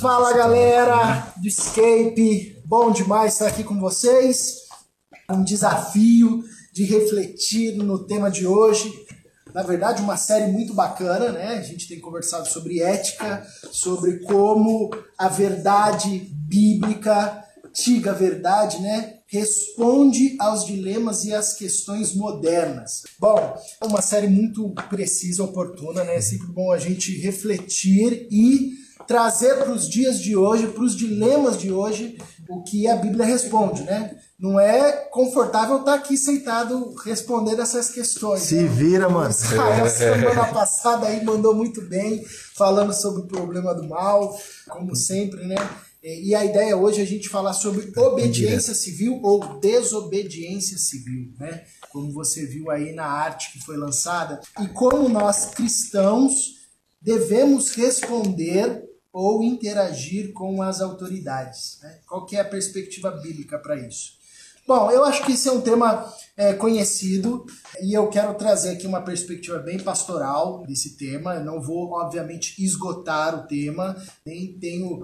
Fala galera do Escape, bom demais estar aqui com vocês. Um desafio de refletir no tema de hoje. Na verdade, uma série muito bacana, né? A gente tem conversado sobre ética, sobre como a verdade bíblica, antiga verdade, né? Responde aos dilemas e às questões modernas. Bom, é uma série muito precisa, oportuna, né? É sempre bom a gente refletir e trazer para os dias de hoje, para os dilemas de hoje, o que a Bíblia responde, né? Não é confortável estar aqui sentado respondendo essas questões. Se né? vira, mano. Israel, semana passada aí mandou muito bem, falando sobre o problema do mal, como sempre, né? E a ideia hoje é a gente falar sobre obediência civil ou desobediência civil, né? Como você viu aí na arte que foi lançada. E como nós cristãos devemos responder ou interagir com as autoridades. Né? Qual que é a perspectiva bíblica para isso? Bom, eu acho que esse é um tema é, conhecido e eu quero trazer aqui uma perspectiva bem pastoral desse tema. Eu não vou, obviamente, esgotar o tema, nem tenho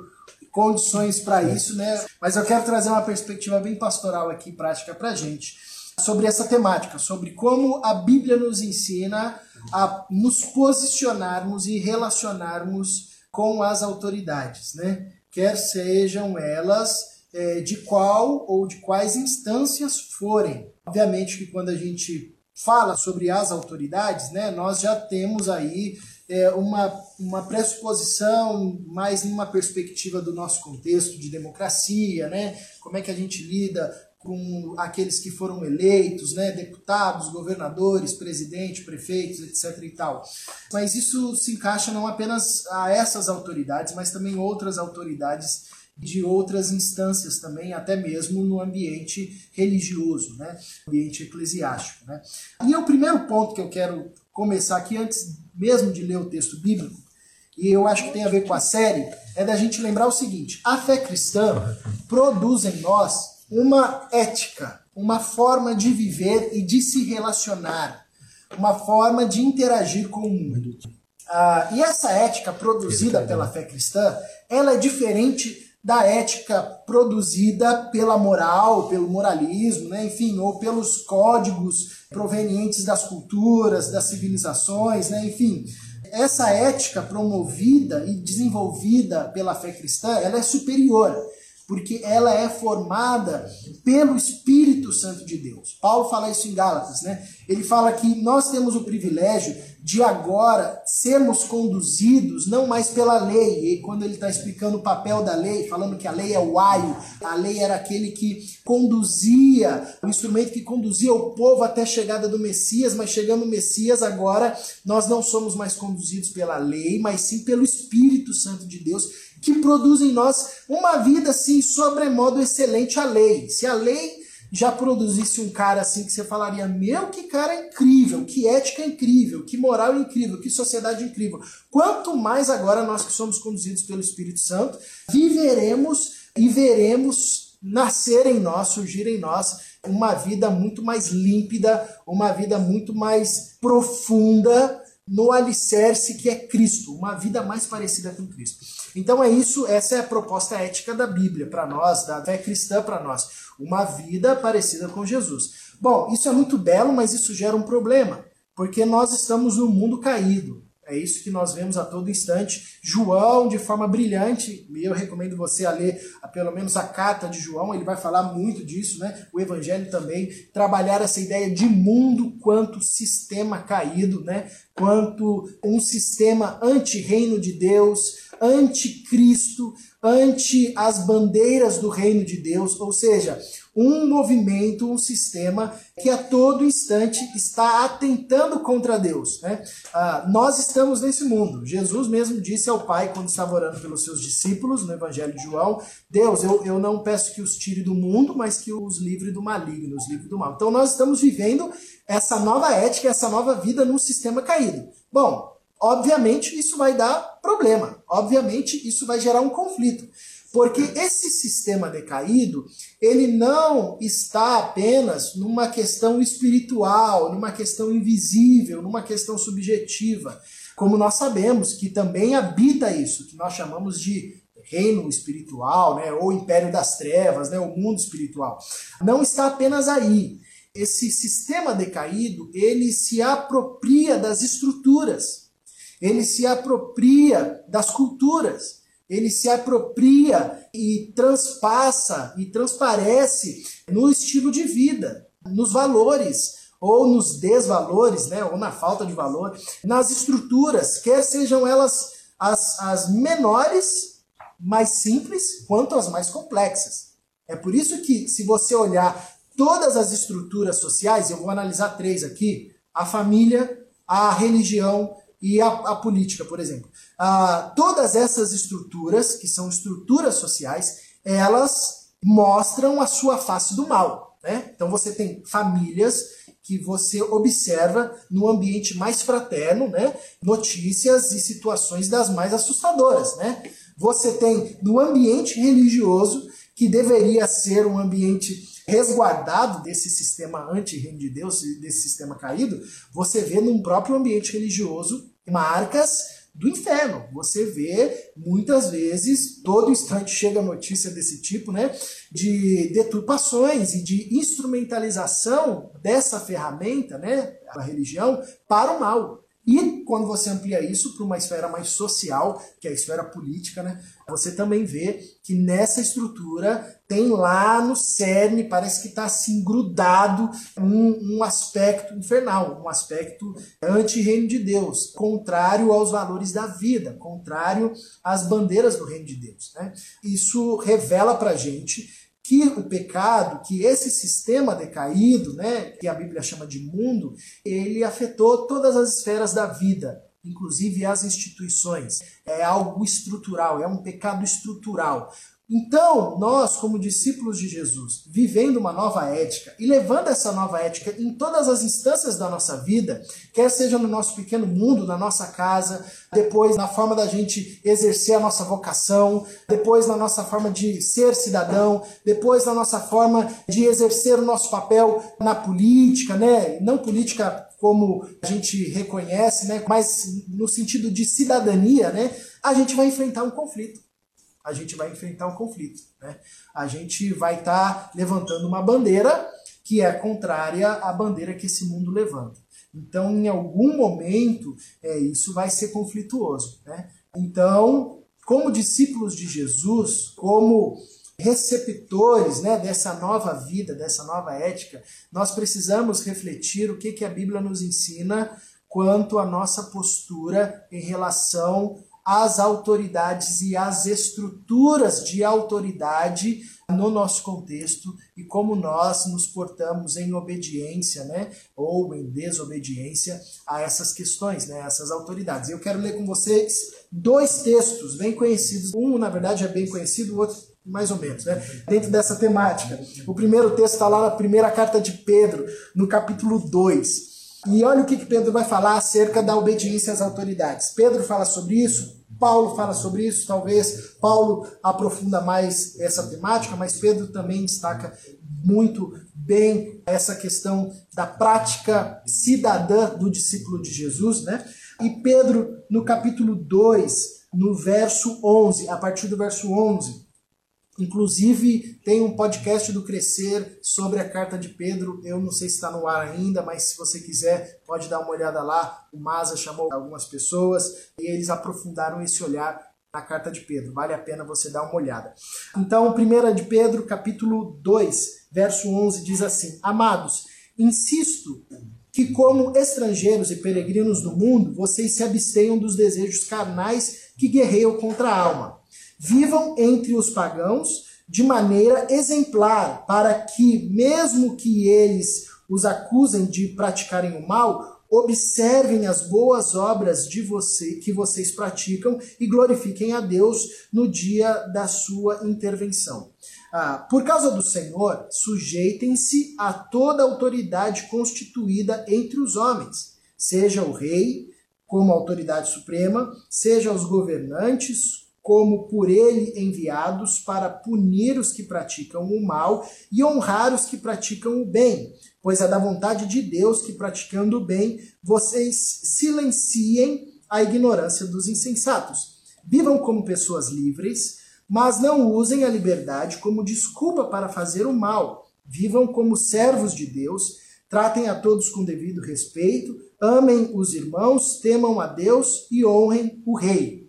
condições para isso, né? Mas eu quero trazer uma perspectiva bem pastoral aqui, prática para gente, sobre essa temática, sobre como a Bíblia nos ensina a nos posicionarmos e relacionarmos com as autoridades, né? quer sejam elas é, de qual ou de quais instâncias forem. Obviamente que quando a gente fala sobre as autoridades, né, nós já temos aí é, uma, uma pressuposição mais numa perspectiva do nosso contexto de democracia, né? Como é que a gente lida com aqueles que foram eleitos, né, deputados, governadores, presidente, prefeitos, etc. e tal. Mas isso se encaixa não apenas a essas autoridades, mas também outras autoridades de outras instâncias também, até mesmo no ambiente religioso, né, ambiente eclesiástico. Né. E o primeiro ponto que eu quero começar aqui, antes mesmo de ler o texto bíblico, e eu acho que tem a ver com a série, é da gente lembrar o seguinte: a fé cristã produz em nós uma ética, uma forma de viver e de se relacionar, uma forma de interagir com o mundo. Ah, e essa ética produzida pela fé cristã, ela é diferente da ética produzida pela moral, pelo moralismo, né? enfim, ou pelos códigos provenientes das culturas, das civilizações, né? enfim. Essa ética promovida e desenvolvida pela fé cristã, ela é superior porque ela é formada pelo Espírito Santo de Deus. Paulo fala isso em Gálatas, né? Ele fala que nós temos o privilégio de agora sermos conduzidos não mais pela lei. E quando ele está explicando o papel da lei, falando que a lei é o aio, a lei era aquele que conduzia, o instrumento que conduzia o povo até a chegada do Messias, mas chegando o Messias, agora nós não somos mais conduzidos pela lei, mas sim pelo Espírito Santo de Deus que produz em nós uma vida assim sobremodo excelente a lei. Se a lei já produzisse um cara assim que você falaria: Meu, que cara incrível, que ética incrível, que moral incrível, que sociedade incrível. Quanto mais agora nós que somos conduzidos pelo Espírito Santo, viveremos e veremos nascer em nós, surgir em nós uma vida muito mais límpida, uma vida muito mais profunda no alicerce que é Cristo, uma vida mais parecida com Cristo. Então é isso, essa é a proposta ética da Bíblia para nós, da fé cristã para nós, uma vida parecida com Jesus. Bom, isso é muito belo, mas isso gera um problema, porque nós estamos num mundo caído. É isso que nós vemos a todo instante. João, de forma brilhante, e eu recomendo você a ler pelo menos a carta de João, ele vai falar muito disso, né? O Evangelho também, trabalhar essa ideia de mundo quanto sistema caído, né? Quanto um sistema anti-reino de Deus, anticristo, ante as bandeiras do reino de Deus, ou seja, um movimento, um sistema que a todo instante está atentando contra Deus. Né? Ah, nós estamos nesse mundo. Jesus mesmo disse ao Pai, quando estava orando pelos seus discípulos, no Evangelho de João: Deus, eu, eu não peço que os tire do mundo, mas que os livre do maligno, os livre do mal. Então nós estamos vivendo essa nova ética, essa nova vida num sistema caído. Bom, obviamente isso vai dar problema, obviamente isso vai gerar um conflito. Porque esse sistema decaído, ele não está apenas numa questão espiritual, numa questão invisível, numa questão subjetiva. Como nós sabemos que também habita isso, que nós chamamos de reino espiritual, né, ou império das trevas, né, o mundo espiritual. Não está apenas aí. Esse sistema decaído, ele se apropria das estruturas, ele se apropria das culturas, ele se apropria e transpassa e transparece no estilo de vida, nos valores, ou nos desvalores, né, ou na falta de valor, nas estruturas, quer sejam elas as, as menores, mais simples, quanto as mais complexas. É por isso que, se você olhar todas as estruturas sociais, eu vou analisar três aqui: a família, a religião e a, a política, por exemplo. Ah, todas essas estruturas, que são estruturas sociais, elas mostram a sua face do mal. Né? Então você tem famílias que você observa no ambiente mais fraterno, né, notícias e situações das mais assustadoras, né? Você tem no ambiente religioso, que deveria ser um ambiente resguardado desse sistema anti-reino de Deus, desse sistema caído, você vê num próprio ambiente religioso marcas do inferno. Você vê muitas vezes, todo instante chega notícia desse tipo, né? De deturpações e de instrumentalização dessa ferramenta, né? A religião, para o mal. E quando você amplia isso para uma esfera mais social, que é a esfera política, né, você também vê que nessa estrutura tem lá no cerne, parece que está assim grudado um, um, aspecto infernal, um aspecto anti-reino de Deus, contrário aos valores da vida, contrário às bandeiras do reino de Deus. Né? Isso revela para gente que o pecado, que esse sistema decaído, né, que a Bíblia chama de mundo, ele afetou todas as esferas da vida, inclusive as instituições. É algo estrutural, é um pecado estrutural. Então, nós, como discípulos de Jesus, vivendo uma nova ética e levando essa nova ética em todas as instâncias da nossa vida, quer seja no nosso pequeno mundo, na nossa casa, depois na forma da gente exercer a nossa vocação, depois na nossa forma de ser cidadão, depois na nossa forma de exercer o nosso papel na política, né? Não política como a gente reconhece, né? Mas no sentido de cidadania, né? A gente vai enfrentar um conflito a gente vai enfrentar um conflito. Né? A gente vai estar tá levantando uma bandeira que é contrária à bandeira que esse mundo levanta. Então, em algum momento, é, isso vai ser conflituoso. Né? Então, como discípulos de Jesus, como receptores né, dessa nova vida, dessa nova ética, nós precisamos refletir o que, que a Bíblia nos ensina quanto à nossa postura em relação as autoridades e as estruturas de autoridade no nosso contexto e como nós nos portamos em obediência, né, ou em desobediência a essas questões, né, essas autoridades. Eu quero ler com vocês dois textos bem conhecidos. Um, na verdade, é bem conhecido, o outro mais ou menos, né? Dentro dessa temática. O primeiro texto está lá na primeira carta de Pedro, no capítulo 2. E olha o que, que Pedro vai falar acerca da obediência às autoridades. Pedro fala sobre isso, Paulo fala sobre isso, talvez Paulo aprofunda mais essa temática, mas Pedro também destaca muito bem essa questão da prática cidadã do discípulo de Jesus, né? E Pedro, no capítulo 2, no verso 11, a partir do verso 11, Inclusive, tem um podcast do Crescer sobre a carta de Pedro. Eu não sei se está no ar ainda, mas se você quiser, pode dar uma olhada lá. O Maza chamou algumas pessoas e eles aprofundaram esse olhar na carta de Pedro. Vale a pena você dar uma olhada. Então, 1 de Pedro, capítulo 2, verso 11, diz assim: Amados, insisto que, como estrangeiros e peregrinos no mundo, vocês se abstenham dos desejos carnais que guerreiam contra a alma Vivam entre os pagãos de maneira exemplar, para que, mesmo que eles os acusem de praticarem o mal, observem as boas obras de você que vocês praticam e glorifiquem a Deus no dia da sua intervenção. Ah, por causa do Senhor, sujeitem-se a toda autoridade constituída entre os homens, seja o rei como autoridade suprema, seja os governantes como por ele enviados para punir os que praticam o mal e honrar os que praticam o bem, pois é da vontade de Deus que, praticando o bem, vocês silenciem a ignorância dos insensatos. Vivam como pessoas livres, Mas não usem a liberdade como desculpa para fazer o mal. Vivam como servos de Deus, tratem a todos com devido respeito, amem os irmãos, temam a Deus e honrem o rei.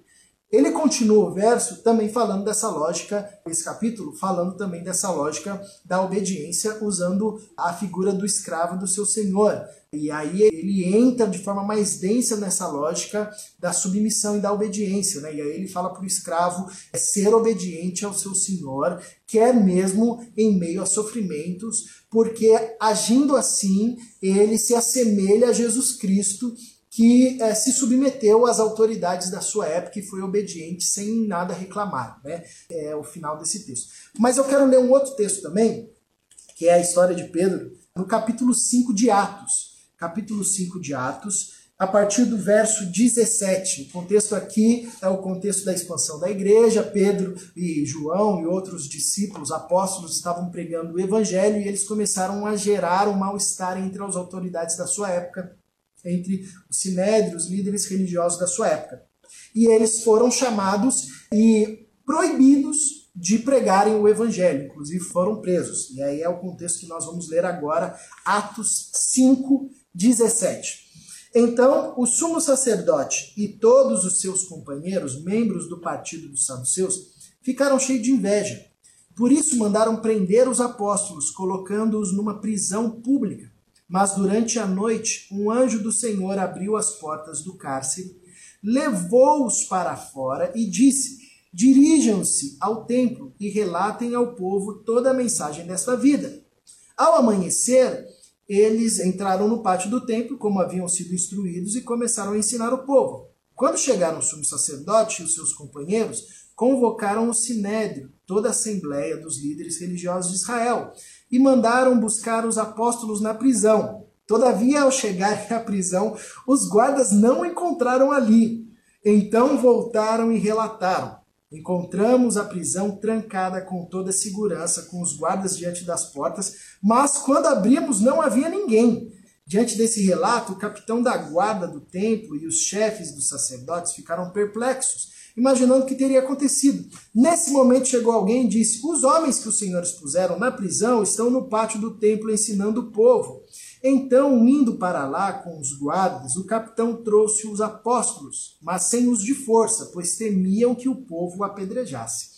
Ele continua o verso também falando dessa lógica, esse capítulo falando também dessa lógica da obediência, usando a figura do escravo do seu senhor. E aí ele entra de forma mais densa nessa lógica da submissão e da obediência. Né? E aí ele fala para o escravo ser obediente ao seu senhor, quer mesmo em meio a sofrimentos, porque agindo assim ele se assemelha a Jesus Cristo que é, se submeteu às autoridades da sua época e foi obediente sem nada reclamar. Né? É o final desse texto. Mas eu quero ler um outro texto também, que é a história de Pedro, no capítulo 5 de Atos. Capítulo 5 de Atos, a partir do verso 17. O contexto aqui é o contexto da expansão da igreja. Pedro e João e outros discípulos, apóstolos, estavam pregando o evangelho e eles começaram a gerar um mal-estar entre as autoridades da sua época entre os sinédrios, os líderes religiosos da sua época. E eles foram chamados e proibidos de pregarem o evangelho, inclusive foram presos. E aí é o contexto que nós vamos ler agora, Atos 5, 17. Então, o sumo sacerdote e todos os seus companheiros, membros do partido dos saduceus, ficaram cheios de inveja. Por isso mandaram prender os apóstolos, colocando-os numa prisão pública. Mas durante a noite, um anjo do Senhor abriu as portas do cárcere, levou-os para fora e disse: Dirijam-se ao templo e relatem ao povo toda a mensagem desta vida. Ao amanhecer, eles entraram no pátio do templo, como haviam sido instruídos, e começaram a ensinar o povo. Quando chegaram o sumo sacerdote e os seus companheiros, convocaram o sinédrio, toda a assembleia dos líderes religiosos de Israel, e mandaram buscar os apóstolos na prisão. Todavia, ao chegarem à prisão, os guardas não encontraram ali. Então voltaram e relataram: Encontramos a prisão trancada com toda segurança, com os guardas diante das portas, mas quando abrimos não havia ninguém. Diante desse relato, o capitão da guarda do templo e os chefes dos sacerdotes ficaram perplexos imaginando o que teria acontecido. Nesse momento chegou alguém e disse: Os homens que os senhores puseram na prisão estão no pátio do templo ensinando o povo. Então, indo para lá com os guardas, o capitão trouxe os apóstolos, mas sem os de força, pois temiam que o povo o apedrejasse.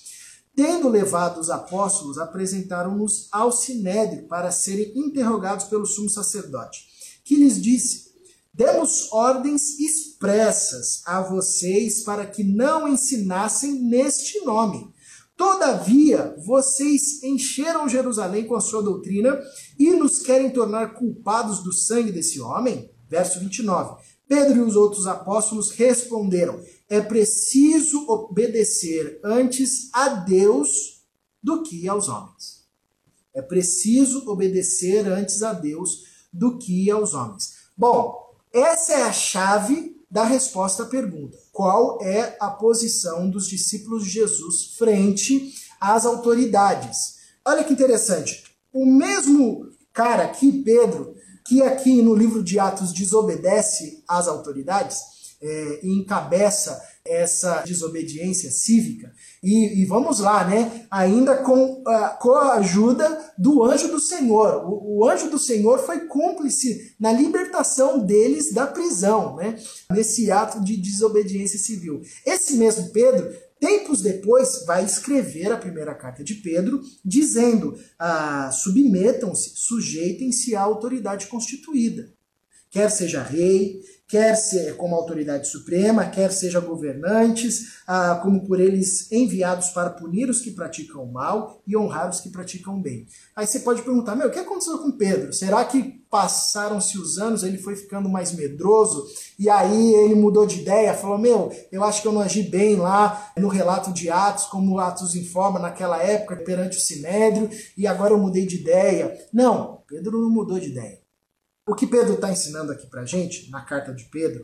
Tendo levado os apóstolos, apresentaram-nos ao sinédrio para serem interrogados pelo sumo sacerdote, que lhes disse: Demos ordens expressas a vocês para que não ensinassem neste nome. Todavia, vocês encheram Jerusalém com a sua doutrina e nos querem tornar culpados do sangue desse homem? Verso 29. Pedro e os outros apóstolos responderam: É preciso obedecer antes a Deus do que aos homens. É preciso obedecer antes a Deus do que aos homens. Bom, essa é a chave da resposta à pergunta: qual é a posição dos discípulos de Jesus frente às autoridades? Olha que interessante. O mesmo cara aqui, Pedro, que aqui no livro de Atos desobedece às autoridades é, e encabeça essa desobediência cívica. E, e, vamos lá, né? Ainda com, uh, com a ajuda do anjo do Senhor. O, o, anjo do Senhor foi cúmplice na libertação deles da prisão, né? Nesse ato de desobediência civil. Esse mesmo Pedro, tempos depois, vai escrever a primeira carta de Pedro, dizendo: uh, submetam-se, sujeitem-se à autoridade constituída. Quer seja rei, quer ser como autoridade suprema, quer seja governantes, ah, como por eles enviados para punir os que praticam mal e honrar os que praticam bem. Aí você pode perguntar, meu, o que aconteceu com Pedro? Será que passaram-se os anos, ele foi ficando mais medroso e aí ele mudou de ideia, falou, meu, eu acho que eu não agi bem lá no relato de Atos, como Atos informa naquela época perante o Sinédrio e agora eu mudei de ideia. Não, Pedro não mudou de ideia. O que Pedro está ensinando aqui para gente, na carta de Pedro,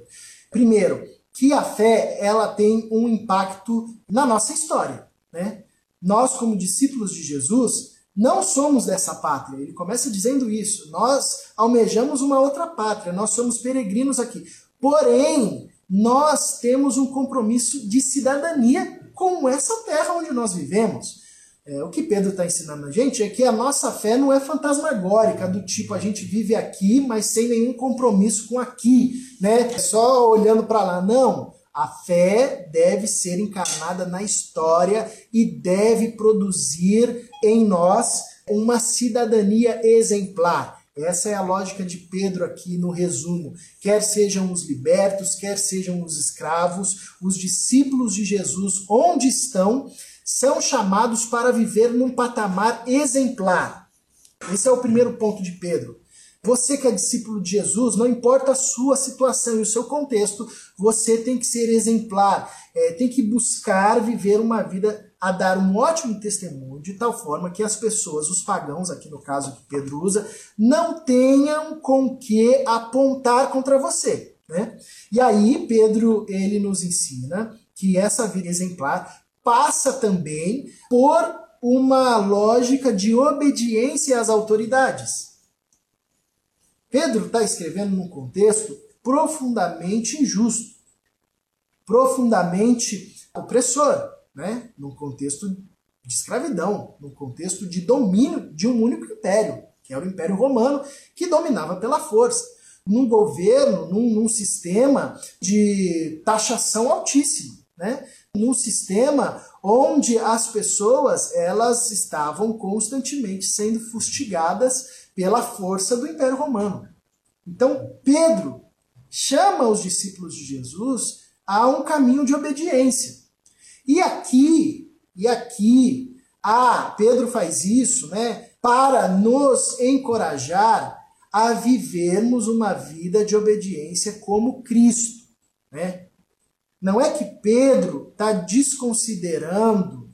primeiro, que a fé ela tem um impacto na nossa história. Né? Nós, como discípulos de Jesus, não somos dessa pátria. Ele começa dizendo isso. Nós almejamos uma outra pátria, nós somos peregrinos aqui. Porém, nós temos um compromisso de cidadania com essa terra onde nós vivemos. É, o que Pedro está ensinando a gente é que a nossa fé não é fantasmagórica, do tipo a gente vive aqui, mas sem nenhum compromisso com aqui, né? Só olhando para lá. Não. A fé deve ser encarnada na história e deve produzir em nós uma cidadania exemplar. Essa é a lógica de Pedro aqui no resumo. Quer sejam os libertos, quer sejam os escravos, os discípulos de Jesus, onde estão, são chamados para viver num patamar exemplar. Esse é o primeiro ponto de Pedro. Você que é discípulo de Jesus, não importa a sua situação e o seu contexto, você tem que ser exemplar, é, tem que buscar viver uma vida a dar um ótimo testemunho, de tal forma que as pessoas, os pagãos, aqui no caso que Pedro usa, não tenham com que apontar contra você. Né? E aí Pedro ele nos ensina que essa vida exemplar passa também por uma lógica de obediência às autoridades. Pedro está escrevendo num contexto profundamente injusto, profundamente opressor, né? num contexto de escravidão, num contexto de domínio de um único império, que era o Império Romano, que dominava pela força, num governo, num, num sistema de taxação altíssima né? Num sistema onde as pessoas elas estavam constantemente sendo fustigadas pela força do Império Romano. Então, Pedro chama os discípulos de Jesus a um caminho de obediência. E aqui, e aqui, ah, Pedro faz isso, né, para nos encorajar a vivermos uma vida de obediência como Cristo, né? Não é que Pedro está desconsiderando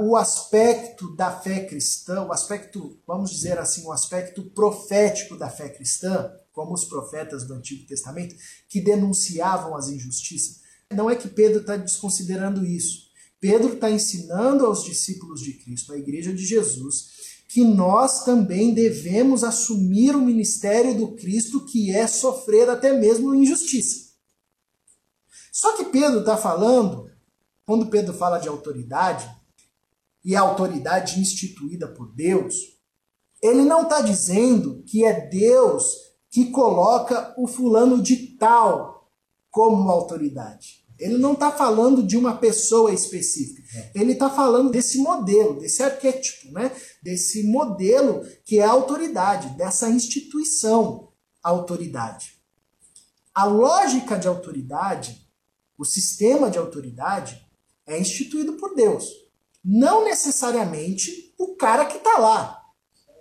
o aspecto da fé cristã, o aspecto, vamos dizer assim, o aspecto profético da fé cristã, como os profetas do Antigo Testamento, que denunciavam as injustiças. Não é que Pedro está desconsiderando isso. Pedro está ensinando aos discípulos de Cristo, à igreja de Jesus, que nós também devemos assumir o ministério do Cristo, que é sofrer até mesmo injustiça. Só que Pedro está falando, quando Pedro fala de autoridade, e a autoridade instituída por Deus, ele não está dizendo que é Deus que coloca o fulano de tal como autoridade. Ele não está falando de uma pessoa específica. Ele está falando desse modelo, desse arquétipo, né? desse modelo que é a autoridade, dessa instituição autoridade. A lógica de autoridade o sistema de autoridade é instituído por Deus. Não necessariamente o cara que está lá,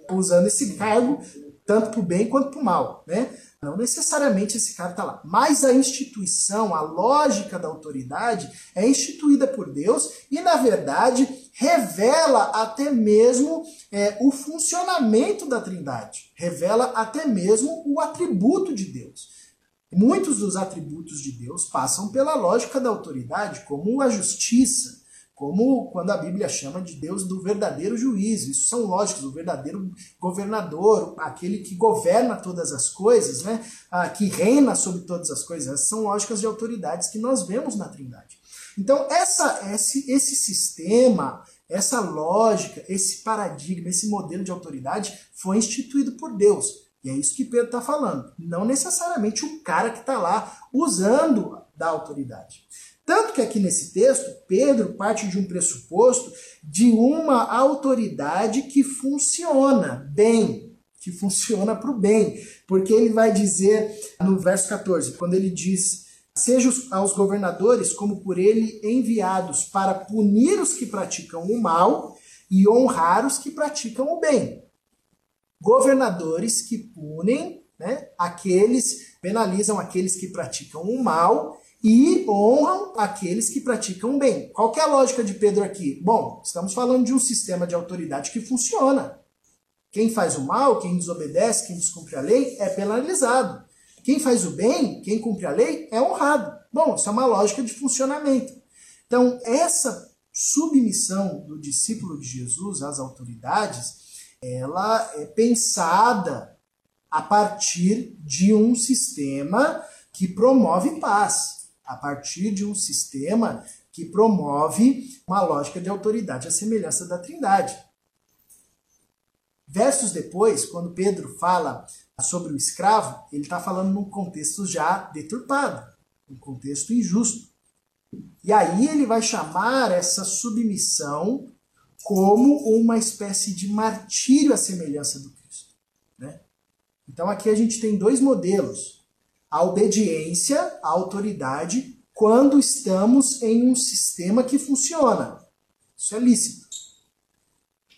usando esse cargo tanto para o bem quanto para o mal. Né? Não necessariamente esse cara está lá. Mas a instituição, a lógica da autoridade é instituída por Deus e, na verdade, revela até mesmo é, o funcionamento da Trindade. Revela até mesmo o atributo de Deus. Muitos dos atributos de Deus passam pela lógica da autoridade, como a justiça, como quando a Bíblia chama de Deus do verdadeiro juízo. Isso são lógicas, o verdadeiro governador, aquele que governa todas as coisas, né? Ah, que reina sobre todas as coisas. Essas são lógicas de autoridades que nós vemos na Trindade. Então, essa, esse, esse sistema, essa lógica, esse paradigma, esse modelo de autoridade foi instituído por Deus. E é isso que Pedro está falando. Não necessariamente o cara que está lá usando da autoridade. Tanto que aqui nesse texto, Pedro parte de um pressuposto de uma autoridade que funciona bem, que funciona para o bem. Porque ele vai dizer no verso 14, quando ele diz: Seja aos governadores como por ele enviados para punir os que praticam o mal e honrar os que praticam o bem governadores que punem né, aqueles, penalizam aqueles que praticam o mal e honram aqueles que praticam o bem. Qual é a lógica de Pedro aqui? Bom, estamos falando de um sistema de autoridade que funciona. Quem faz o mal, quem desobedece, quem descumpre a lei é penalizado. Quem faz o bem, quem cumpre a lei, é honrado. Bom, isso é uma lógica de funcionamento. Então, essa submissão do discípulo de Jesus às autoridades ela é pensada a partir de um sistema que promove paz, a partir de um sistema que promove uma lógica de autoridade à semelhança da Trindade. Versos depois, quando Pedro fala sobre o escravo, ele está falando num contexto já deturpado, um contexto injusto. E aí ele vai chamar essa submissão como uma espécie de martírio à semelhança do Cristo. Né? Então aqui a gente tem dois modelos: a obediência à autoridade quando estamos em um sistema que funciona. Isso é lícito.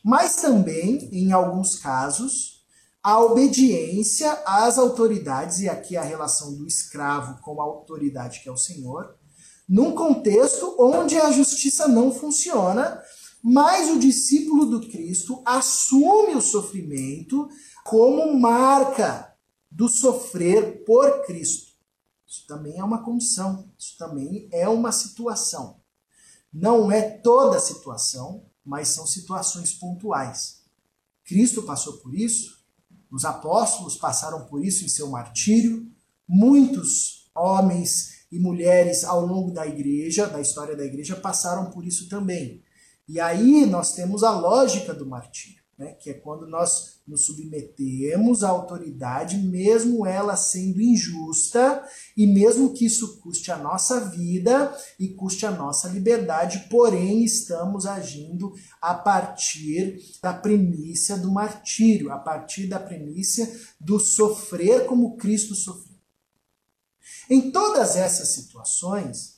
Mas também, em alguns casos, a obediência às autoridades, e aqui a relação do escravo com a autoridade que é o Senhor, num contexto onde a justiça não funciona, mas o discípulo do Cristo assume o sofrimento como marca do sofrer por Cristo. Isso também é uma condição, isso também é uma situação. Não é toda situação, mas são situações pontuais. Cristo passou por isso, os apóstolos passaram por isso em seu martírio, muitos homens e mulheres ao longo da igreja, da história da igreja, passaram por isso também. E aí nós temos a lógica do martírio, né? que é quando nós nos submetemos à autoridade, mesmo ela sendo injusta, e mesmo que isso custe a nossa vida e custe a nossa liberdade, porém estamos agindo a partir da premissa do martírio, a partir da premissa do sofrer como Cristo sofreu. Em todas essas situações,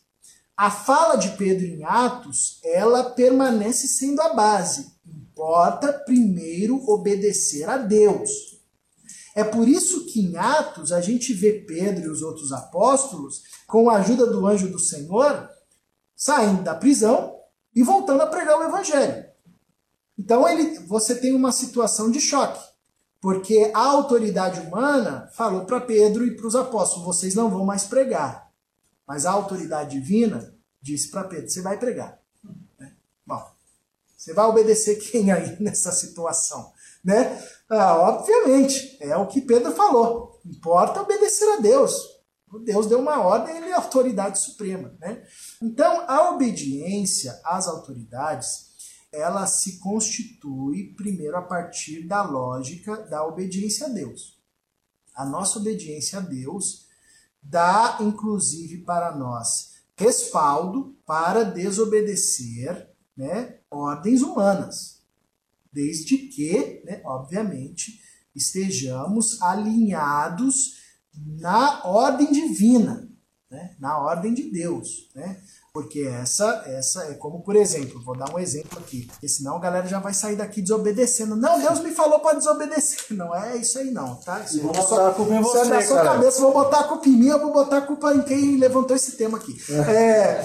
a fala de Pedro em Atos, ela permanece sendo a base. Importa primeiro obedecer a Deus. É por isso que em Atos a gente vê Pedro e os outros apóstolos, com a ajuda do anjo do Senhor, saindo da prisão e voltando a pregar o evangelho. Então ele, você tem uma situação de choque. Porque a autoridade humana falou para Pedro e para os apóstolos: vocês não vão mais pregar. Mas a autoridade divina disse para Pedro: você vai pregar. Né? Bom, você vai obedecer quem aí nessa situação? Né? Ah, obviamente, é o que Pedro falou. Importa obedecer a Deus. Deus deu uma ordem, ele é a autoridade suprema. Né? Então, a obediência às autoridades ela se constitui primeiro a partir da lógica da obediência a Deus. A nossa obediência a Deus dá, inclusive, para nós respaldo para desobedecer né, ordens humanas, desde que, né, obviamente, estejamos alinhados na ordem divina, né, na ordem de Deus. Né? Porque essa, essa é como, por exemplo, vou dar um exemplo aqui, porque senão a galera já vai sair daqui desobedecendo. Não, Deus me falou para desobedecer. Não é isso aí não, tá? Isso vou é botar só, a culpa em você, é sua cara. cabeça, vou botar a culpa em mim, eu vou botar a culpa em quem levantou esse tema aqui. É,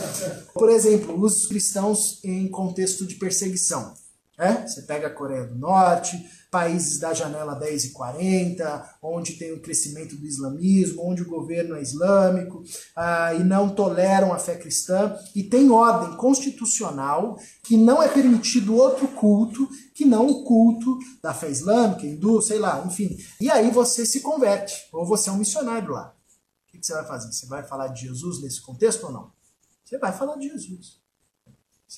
por exemplo, os cristãos em contexto de perseguição. É? Você pega a Coreia do Norte, países da janela 10 e 40, onde tem o crescimento do islamismo, onde o governo é islâmico ah, e não toleram a fé cristã, e tem ordem constitucional que não é permitido outro culto que não o culto da fé islâmica, hindu, sei lá, enfim. E aí você se converte, ou você é um missionário lá. O que você vai fazer? Você vai falar de Jesus nesse contexto ou não? Você vai falar de Jesus.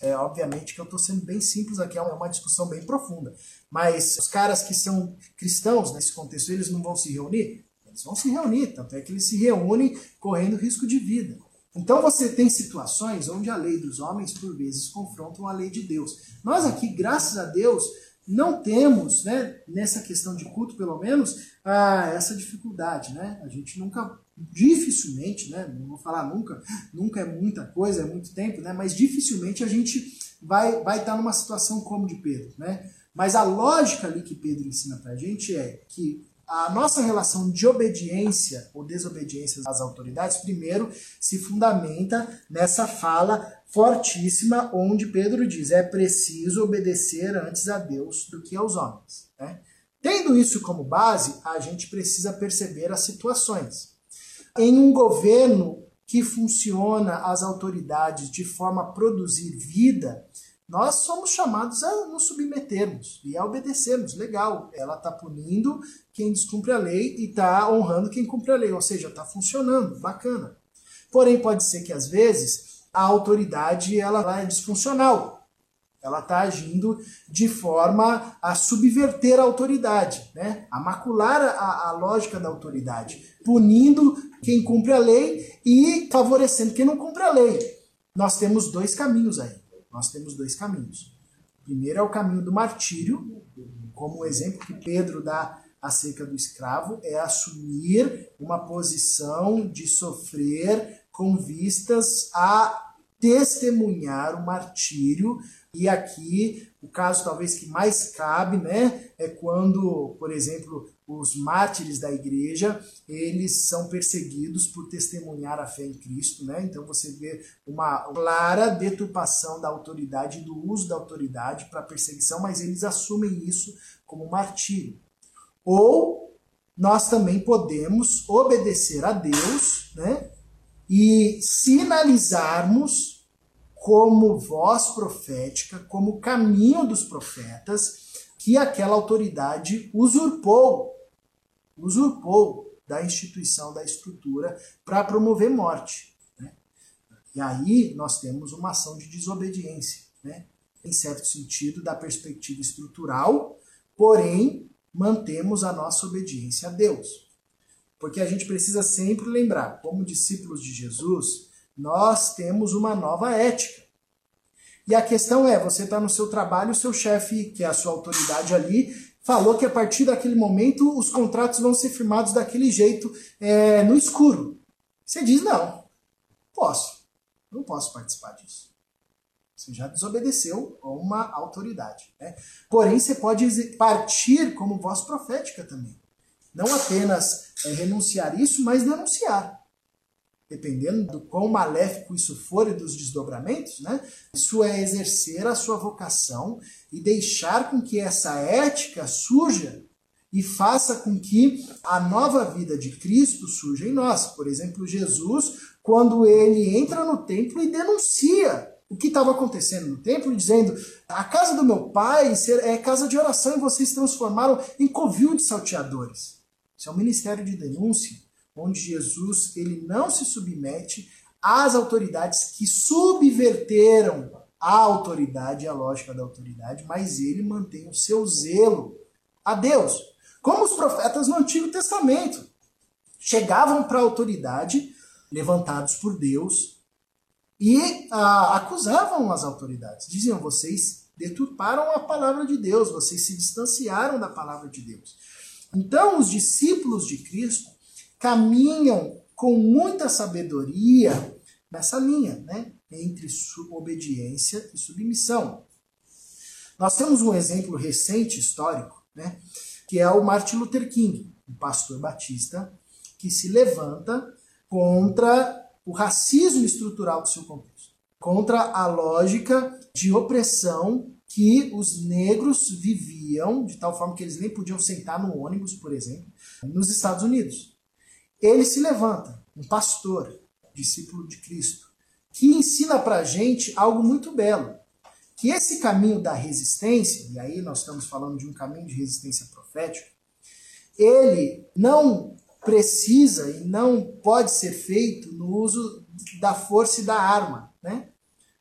É, obviamente que eu estou sendo bem simples aqui, é uma discussão bem profunda. Mas os caras que são cristãos nesse contexto, eles não vão se reunir? Eles vão se reunir, tanto é que eles se reúnem correndo risco de vida. Então você tem situações onde a lei dos homens, por vezes, confrontam a lei de Deus. Nós aqui, graças a Deus, não temos, né, nessa questão de culto, pelo menos, ah, essa dificuldade. Né? A gente nunca dificilmente, né, não vou falar nunca, nunca é muita coisa, é muito tempo, né, mas dificilmente a gente vai vai estar numa situação como de Pedro, né? Mas a lógica ali que Pedro ensina para a gente é que a nossa relação de obediência ou desobediência às autoridades, primeiro, se fundamenta nessa fala fortíssima onde Pedro diz: é preciso obedecer antes a Deus do que aos homens. Né? Tendo isso como base, a gente precisa perceber as situações. Em um governo que funciona as autoridades de forma a produzir vida, nós somos chamados a nos submetermos e a obedecermos. Legal, ela está punindo quem descumpre a lei e está honrando quem cumpre a lei, ou seja, está funcionando, bacana. Porém, pode ser que às vezes a autoridade ela, ela é disfuncional. Ela está agindo de forma a subverter a autoridade, né? a macular a, a lógica da autoridade, punindo quem cumpre a lei e favorecendo quem não cumpre a lei. Nós temos dois caminhos aí. Nós temos dois caminhos. O primeiro é o caminho do martírio, como o exemplo que Pedro dá acerca do escravo, é assumir uma posição de sofrer com vistas a testemunhar o martírio. E aqui, o caso talvez que mais cabe, né, é quando, por exemplo, os mártires da igreja, eles são perseguidos por testemunhar a fé em Cristo, né? Então você vê uma clara deturpação da autoridade, do uso da autoridade para perseguição, mas eles assumem isso como martírio. Ou nós também podemos obedecer a Deus, né? E sinalizarmos como voz profética, como caminho dos profetas, que aquela autoridade usurpou usurpou da instituição, da estrutura, para promover morte. Né? E aí nós temos uma ação de desobediência, né? em certo sentido, da perspectiva estrutural, porém mantemos a nossa obediência a Deus. Porque a gente precisa sempre lembrar, como discípulos de Jesus, nós temos uma nova ética. E a questão é, você está no seu trabalho, o seu chefe, que é a sua autoridade ali, falou que a partir daquele momento os contratos vão ser firmados daquele jeito, é, no escuro. Você diz, não, posso, não posso participar disso. Você já desobedeceu a uma autoridade. Né? Porém, você pode partir como voz profética também. Não apenas é, renunciar isso, mas denunciar dependendo do quão maléfico isso for e dos desdobramentos, né? Isso é exercer a sua vocação e deixar com que essa ética surja e faça com que a nova vida de Cristo surja em nós. Por exemplo, Jesus, quando ele entra no templo e denuncia o que estava acontecendo no templo, dizendo: a casa do meu pai é casa de oração e vocês transformaram em covil de salteadores. Isso é um ministério de denúncia onde Jesus ele não se submete às autoridades que subverteram a autoridade a lógica da autoridade, mas ele mantém o seu zelo a Deus. Como os profetas no Antigo Testamento chegavam para a autoridade, levantados por Deus, e ah, acusavam as autoridades. Diziam: vocês deturparam a palavra de Deus, vocês se distanciaram da palavra de Deus. Então, os discípulos de Cristo caminham com muita sabedoria nessa linha, né? Entre obediência e submissão. Nós temos um exemplo recente, histórico, né? Que é o Martin Luther King, um pastor batista, que se levanta contra o racismo estrutural do seu contexto, contra a lógica de opressão que os negros viviam, de tal forma que eles nem podiam sentar no ônibus, por exemplo, nos Estados Unidos. Ele se levanta, um pastor, discípulo de Cristo, que ensina para a gente algo muito belo. Que esse caminho da resistência, e aí nós estamos falando de um caminho de resistência profética, ele não precisa e não pode ser feito no uso da força e da arma, né?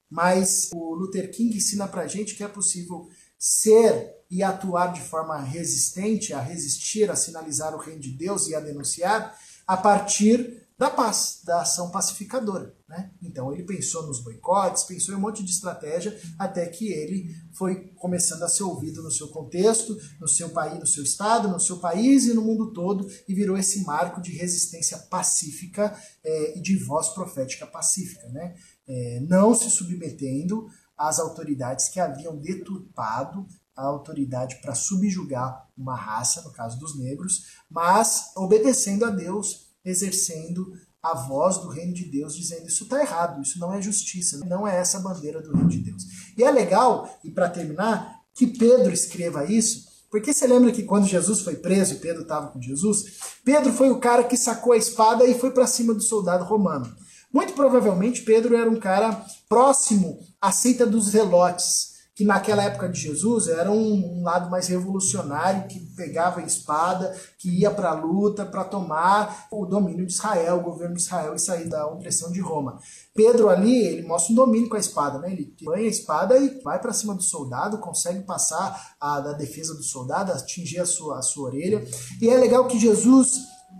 Mas o Luther King ensina para a gente que é possível ser e atuar de forma resistente, a resistir, a sinalizar o reino de Deus e a denunciar, a partir da paz, da ação pacificadora. Né? Então ele pensou nos boicotes, pensou em um monte de estratégia, até que ele foi começando a ser ouvido no seu contexto, no seu país, no seu estado, no seu país e no mundo todo, e virou esse marco de resistência pacífica é, e de voz profética pacífica, né? É, não se submetendo às autoridades que haviam deturpado a autoridade para subjugar uma raça, no caso dos negros, mas obedecendo a Deus, exercendo a voz do reino de Deus, dizendo isso está errado, isso não é justiça, não é essa a bandeira do reino de Deus. E é legal, e para terminar, que Pedro escreva isso, porque você lembra que quando Jesus foi preso Pedro estava com Jesus, Pedro foi o cara que sacou a espada e foi para cima do soldado romano. Muito provavelmente Pedro era um cara próximo à seita dos zelotes, que naquela época de Jesus era um, um lado mais revolucionário, que pegava a espada, que ia para a luta para tomar o domínio de Israel, o governo de Israel e sair da opressão de Roma. Pedro ali, ele mostra um domínio com a espada, né? Ele banha a espada e vai para cima do soldado, consegue passar a, da defesa do soldado, atingir a sua, a sua orelha. E é legal que Jesus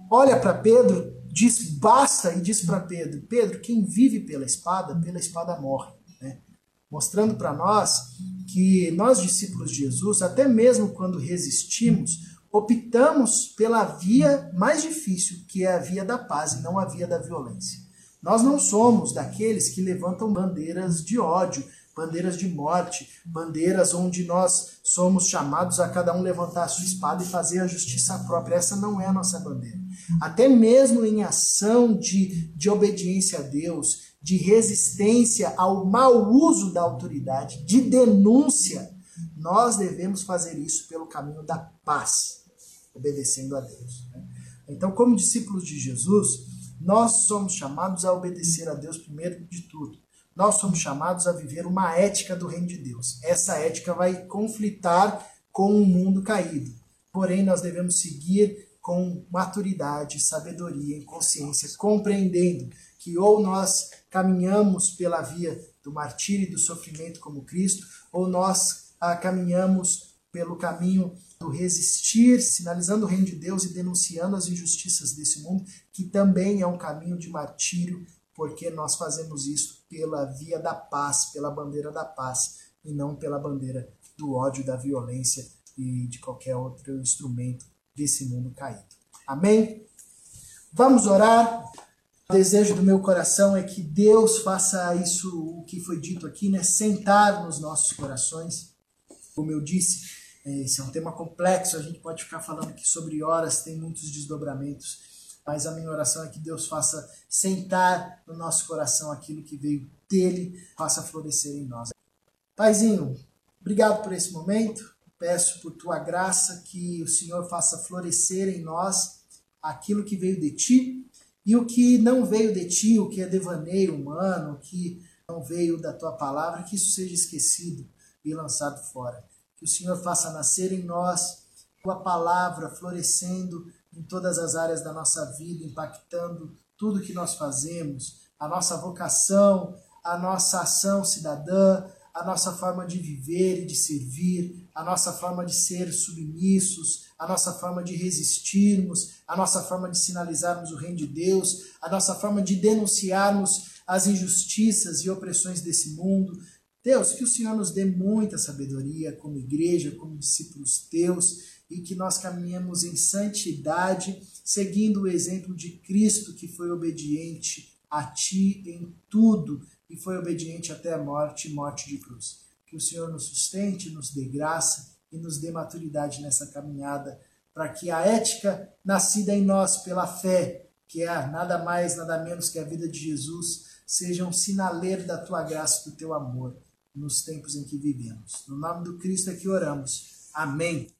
olha para Pedro, diz basta e diz para Pedro: Pedro, quem vive pela espada, pela espada morre mostrando para nós que nós, discípulos de Jesus, até mesmo quando resistimos, optamos pela via mais difícil, que é a via da paz e não a via da violência. Nós não somos daqueles que levantam bandeiras de ódio, bandeiras de morte, bandeiras onde nós somos chamados a cada um levantar a sua espada e fazer a justiça própria. Essa não é a nossa bandeira. Até mesmo em ação de, de obediência a Deus, de resistência ao mau uso da autoridade, de denúncia, nós devemos fazer isso pelo caminho da paz, obedecendo a Deus. Né? Então, como discípulos de Jesus, nós somos chamados a obedecer a Deus primeiro de tudo. Nós somos chamados a viver uma ética do reino de Deus. Essa ética vai conflitar com o um mundo caído. Porém, nós devemos seguir com maturidade, sabedoria e consciência, compreendendo que ou nós caminhamos pela via do martírio e do sofrimento como Cristo, ou nós ah, caminhamos pelo caminho do resistir, sinalizando o reino de Deus e denunciando as injustiças desse mundo, que também é um caminho de martírio, porque nós fazemos isso pela via da paz, pela bandeira da paz, e não pela bandeira do ódio, da violência e de qualquer outro instrumento desse mundo caído. Amém? Vamos orar. O desejo do meu coração é que Deus faça isso, o que foi dito aqui, né? Sentar nos nossos corações. Como eu disse, é, esse é um tema complexo, a gente pode ficar falando aqui sobre horas, tem muitos desdobramentos, mas a minha oração é que Deus faça sentar no nosso coração aquilo que veio dele, faça florescer em nós. Paizinho, obrigado por esse momento, peço por tua graça que o Senhor faça florescer em nós aquilo que veio de ti e o que não veio de ti, o que é devaneio humano, o que não veio da tua palavra, que isso seja esquecido e lançado fora. Que o Senhor faça nascer em nós tua palavra florescendo em todas as áreas da nossa vida, impactando tudo que nós fazemos, a nossa vocação, a nossa ação cidadã, a nossa forma de viver e de servir, a nossa forma de ser submissos, a nossa forma de resistirmos, a nossa forma de sinalizarmos o reino de Deus, a nossa forma de denunciarmos as injustiças e opressões desse mundo. Deus, que o Senhor nos dê muita sabedoria como igreja, como discípulos teus, e que nós caminhemos em santidade, seguindo o exemplo de Cristo que foi obediente a ti em tudo e foi obediente até a morte morte de cruz. Que o Senhor nos sustente, nos dê graça e nos dê maturidade nessa caminhada, para que a ética nascida em nós pela fé, que é nada mais, nada menos que a vida de Jesus, seja um sinaleiro da tua graça e do teu amor nos tempos em que vivemos. No nome do Cristo é que oramos. Amém.